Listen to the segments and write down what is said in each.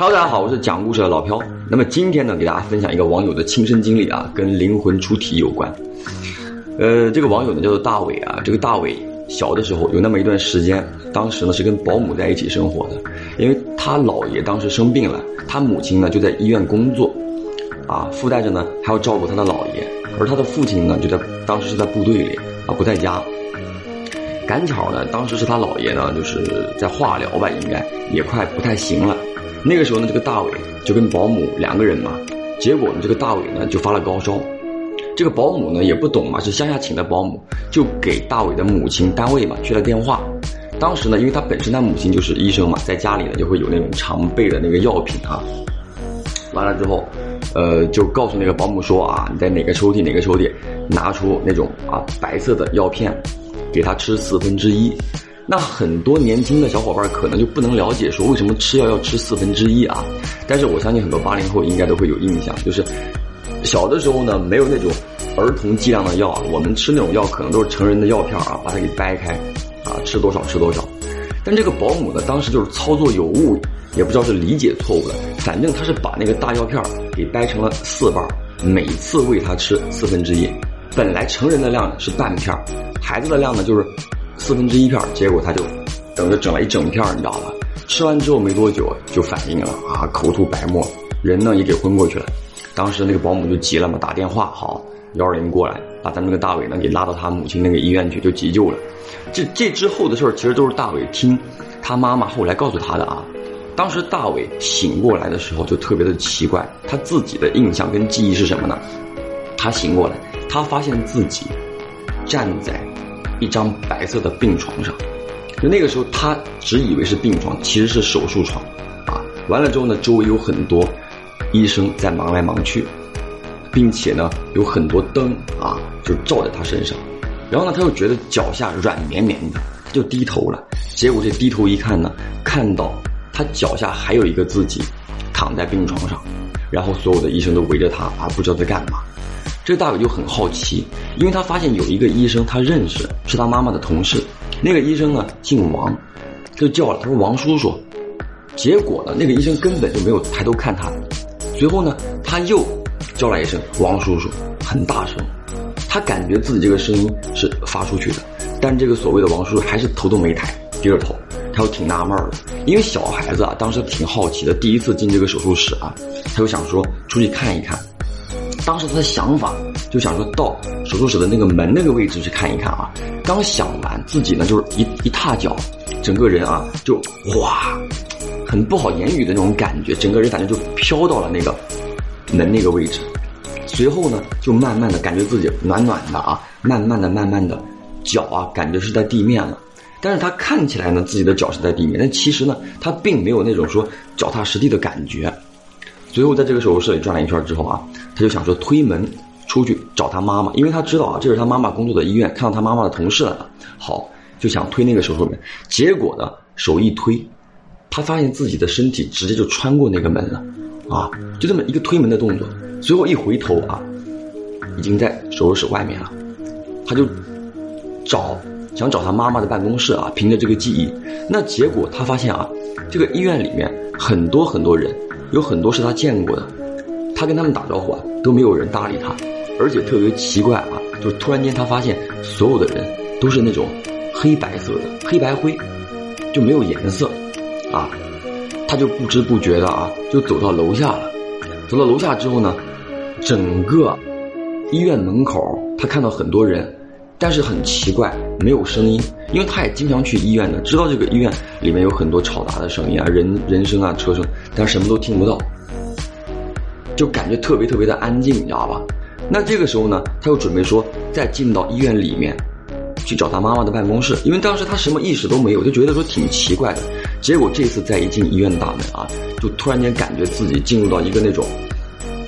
Hello，大家好，我是讲故事的老飘。那么今天呢，给大家分享一个网友的亲身经历啊，跟灵魂出体有关。呃，这个网友呢叫做大伟啊，这个大伟小的时候有那么一段时间，当时呢是跟保姆在一起生活的，因为他姥爷当时生病了，他母亲呢就在医院工作，啊，附带着呢还要照顾他的姥爷，而他的父亲呢就在当时是在部队里啊，不在家。赶巧呢，当时是他姥爷呢就是在化疗吧，应该也快不太行了。那个时候呢，这个大伟就跟保姆两个人嘛，结果呢，这个大伟呢就发了高烧，这个保姆呢也不懂嘛，是乡下请的保姆，就给大伟的母亲单位嘛去了电话。当时呢，因为他本身他母亲就是医生嘛，在家里呢就会有那种常备的那个药品啊。完了之后，呃，就告诉那个保姆说啊，你在哪个抽屉哪个抽屉拿出那种啊白色的药片，给他吃四分之一。那很多年轻的小伙伴可能就不能了解说为什么吃药要吃四分之一啊？但是我相信很多八零后应该都会有印象，就是小的时候呢没有那种儿童剂量的药啊，我们吃那种药可能都是成人的药片啊，把它给掰开啊，吃多少吃多少。但这个保姆呢当时就是操作有误，也不知道是理解错误了，反正他是把那个大药片给掰成了四瓣，每次喂他吃四分之一。本来成人的量是半片，孩子的量呢就是。四分之一片，结果他就等着整了一整片，你知道吧？吃完之后没多久就反应了啊，口吐白沫，人呢也给昏过去了。当时那个保姆就急了嘛，打电话好幺二零过来，把咱们那个大伟呢给拉到他母亲那个医院去，就急救了。这这之后的事儿其实都是大伟听他妈妈后来告诉他的啊。当时大伟醒过来的时候就特别的奇怪，他自己的印象跟记忆是什么呢？他醒过来，他发现自己站在。一张白色的病床上，就那个时候他只以为是病床，其实是手术床，啊，完了之后呢，周围有很多医生在忙来忙去，并且呢有很多灯啊，就照在他身上，然后呢他又觉得脚下软绵绵的，他就低头了，结果这低头一看呢，看到他脚下还有一个自己躺在病床上，然后所有的医生都围着他啊，不知道在干嘛。这个大伟就很好奇，因为他发现有一个医生他认识，是他妈妈的同事。那个医生呢姓王，就叫了他说王叔叔。结果呢，那个医生根本就没有抬头看他。随后呢，他又叫了一声王叔叔，很大声。他感觉自己这个声音是发出去的，但这个所谓的王叔叔还是头都没抬，低着头。他又挺纳闷的，因为小孩子啊，当时挺好奇的，第一次进这个手术室啊，他就想说出去看一看。当时他的想法就想说到手术室的那个门那个位置去看一看啊，刚想完自己呢就是一一踏脚，整个人啊就哗，很不好言语的那种感觉，整个人感觉就飘到了那个门那个位置，随后呢就慢慢的感觉自己暖暖的啊，慢慢的慢慢的脚啊感觉是在地面了，但是他看起来呢自己的脚是在地面，但其实呢他并没有那种说脚踏实地的感觉。随后在这个手术室里转了一圈之后啊，他就想说推门出去找他妈妈，因为他知道啊这是他妈妈工作的医院，看到他妈妈的同事了。好，就想推那个手术门，结果呢手一推，他发现自己的身体直接就穿过那个门了，啊，就这么一个推门的动作。随后一回头啊，已经在手术室外面了，他就找想找他妈妈的办公室啊，凭着这个记忆，那结果他发现啊，这个医院里面很多很多人。有很多是他见过的，他跟他们打招呼啊，都没有人搭理他，而且特别奇怪啊，就突然间他发现所有的人都是那种黑白色的黑白灰，就没有颜色，啊，他就不知不觉的啊，就走到楼下了，走到楼下之后呢，整个医院门口他看到很多人，但是很奇怪，没有声音。因为他也经常去医院的，知道这个医院里面有很多嘈杂的声音啊，人人声啊，车声，但什么都听不到，就感觉特别特别的安静，你知道吧？那这个时候呢，他又准备说再进到医院里面去找他妈妈的办公室，因为当时他什么意识都没有，就觉得说挺奇怪的。结果这次再一进医院大门啊，就突然间感觉自己进入到一个那种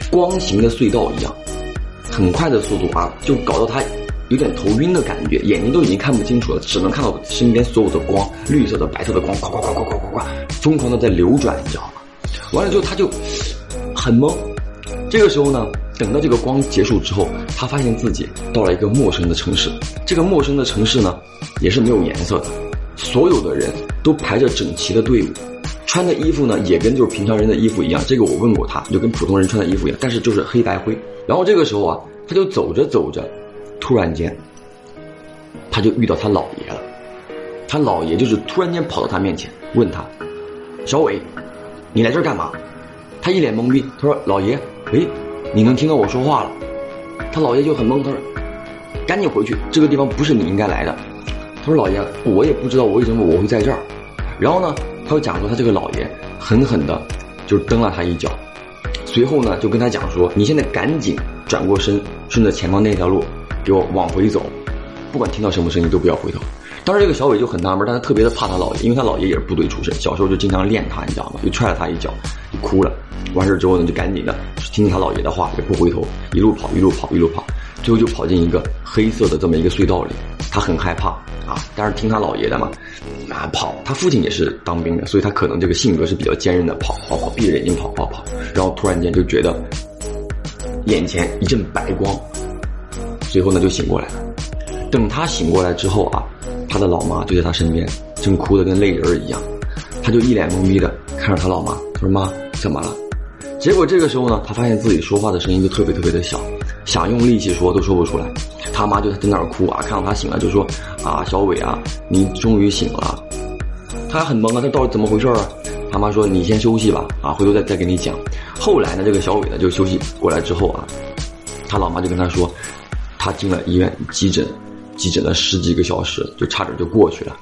光形的隧道一样，很快的速度啊，就搞到他。有点头晕的感觉，眼睛都已经看不清楚了，只能看到身边所有的光，绿色的、白色的光，呱呱呱呱呱呱呱，疯狂的在流转，你知道吗？完了之后他就很懵。这个时候呢，等到这个光结束之后，他发现自己到了一个陌生的城市。这个陌生的城市呢，也是没有颜色的，所有的人都排着整齐的队伍，穿的衣服呢也跟就是平常人的衣服一样，这个我问过他，就跟普通人穿的衣服一样，但是就是黑白灰。然后这个时候啊，他就走着走着，突然间，他就遇到他姥爷了。他姥爷就是突然间跑到他面前，问他：“小伟，你来这儿干嘛？”他一脸懵逼，他说：“老爷，喂，你能听到我说话了？”他姥爷就很懵，他说：“赶紧回去，这个地方不是你应该来的。”他说：“老爷，我也不知道我为什么我会在这儿。”然后呢，他又讲说他这个姥爷狠狠的，就蹬了他一脚，随后呢就跟他讲说：“你现在赶紧转过身，顺着前方那条路给我往回走，不管听到什么声音都不要回头。”当时这个小伟就很纳闷，但他特别的怕他姥爷，因为他姥爷也是部队出身，小时候就经常练他，你知道吗？就踹了他一脚，就哭了。完事之后呢，就赶紧的听他姥爷的话，也不回头，一路跑，一路跑，一路跑，最后就跑进一个黑色的这么一个隧道里。他很害怕啊，但是听他姥爷的嘛，啊跑。他父亲也是当兵的，所以他可能这个性格是比较坚韧的，跑跑跑，闭着眼睛跑跑跑。然后突然间就觉得眼前一阵白光，最后呢就醒过来了。等他醒过来之后啊，他的老妈就在他身边，正哭得跟泪人一样。他就一脸懵逼的看着他老妈，他说：“妈，怎么了？”结果这个时候呢，他发现自己说话的声音就特别特别的小，想用力气说都说不出来。他妈就在那儿哭啊，看到他醒了就说：“啊，小伟啊，你终于醒了。”他很懵啊，他到底怎么回事啊？他妈说：“你先休息吧，啊，回头再再给你讲。”后来呢，这个小伟呢就休息过来之后啊，他老妈就跟他说：“他进了医院急诊，急诊了十几个小时，就差点就过去了。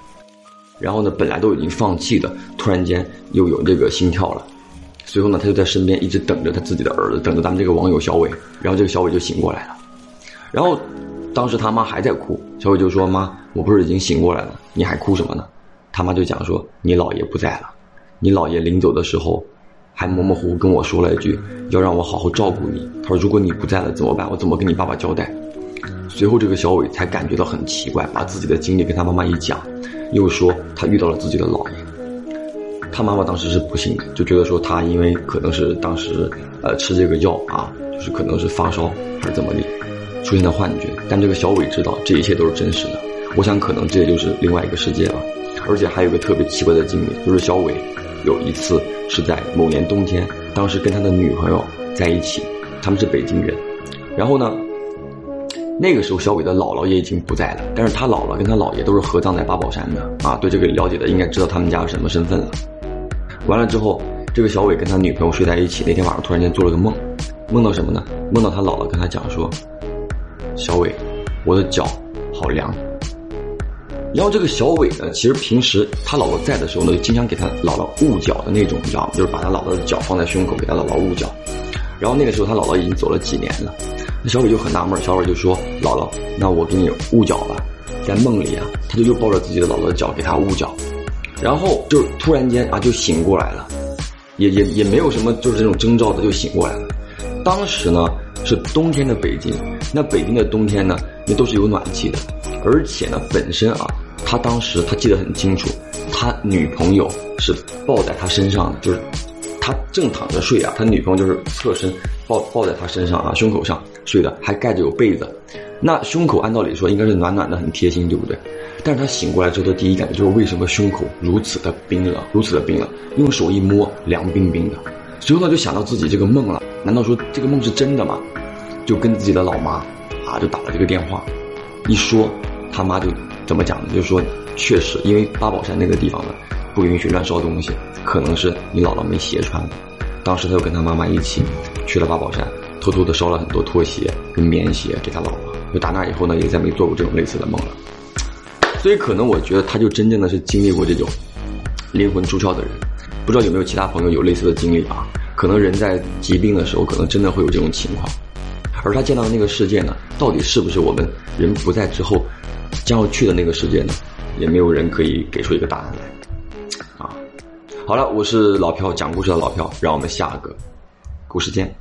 然后呢，本来都已经放弃的，突然间又有这个心跳了。”随后呢，他就在身边一直等着他自己的儿子，等着咱们这个网友小伟。然后这个小伟就醒过来了。然后，当时他妈还在哭，小伟就说：“妈，我不是已经醒过来了，你还哭什么呢？”他妈就讲说：“你姥爷不在了，你姥爷临走的时候，还模模糊糊跟我说了一句，要让我好好照顾你。他说如果你不在了怎么办？我怎么跟你爸爸交代？”随后这个小伟才感觉到很奇怪，把自己的经历跟他妈妈一讲，又说他遇到了自己的姥爷。他妈妈当时是不信的，就觉得说他因为可能是当时呃吃这个药啊，就是可能是发烧还是怎么的，出现了幻觉。但这个小伟知道这一切都是真实的，我想可能这也就是另外一个世界了。而且还有个特别奇怪的经历，就是小伟有一次是在某年冬天，当时跟他的女朋友在一起，他们是北京人，然后呢，那个时候小伟的姥姥也已经不在了，但是他姥姥跟他姥爷都是合葬在八宝山的啊。对这个了解的应该知道他们家是什么身份了。完了之后，这个小伟跟他女朋友睡在一起。那天晚上突然间做了个梦，梦到什么呢？梦到他姥姥跟他讲说：“小伟，我的脚好凉。”然后这个小伟呢，其实平时他姥姥在的时候呢，就经常给他姥姥捂脚的那种，你知道吗？就是把他姥姥的脚放在胸口给他姥姥捂脚。然后那个时候他姥姥已经走了几年了，那小伟就很纳闷，小伟就说：“姥姥，那我给你捂脚吧。”在梦里啊，他就又抱着自己的姥姥的脚给他捂脚。然后就突然间啊，就醒过来了，也也也没有什么，就是这种征兆的就醒过来了。当时呢是冬天的北京，那北京的冬天呢，那都是有暖气的，而且呢本身啊，他当时他记得很清楚，他女朋友是抱在他身上的，就是他正躺着睡啊，他女朋友就是侧身抱抱在他身上啊，胸口上睡的，还盖着有被子。那胸口按道理说应该是暖暖的，很贴心，对不对？但是他醒过来之后的第一感觉就是为什么胸口如此的冰冷，如此的冰冷，用手一摸凉冰冰的。随后呢就想到自己这个梦了，难道说这个梦是真的吗？就跟自己的老妈啊就打了这个电话，一说他妈就怎么讲呢？就说确实因为八宝山那个地方呢不允许乱烧东西，可能是你姥姥没鞋穿。当时他就跟他妈妈一起去了八宝山，偷偷的烧了很多拖鞋跟棉鞋给他姥姥。就打那以后呢，也再没做过这种类似的梦了。所以可能我觉得他就真正的是经历过这种灵魂出窍的人，不知道有没有其他朋友有类似的经历啊？可能人在疾病的时候，可能真的会有这种情况，而他见到的那个世界呢，到底是不是我们人不在之后将要去的那个世界呢？也没有人可以给出一个答案来。好了，我是老朴，讲故事的老朴，让我们下个故事见。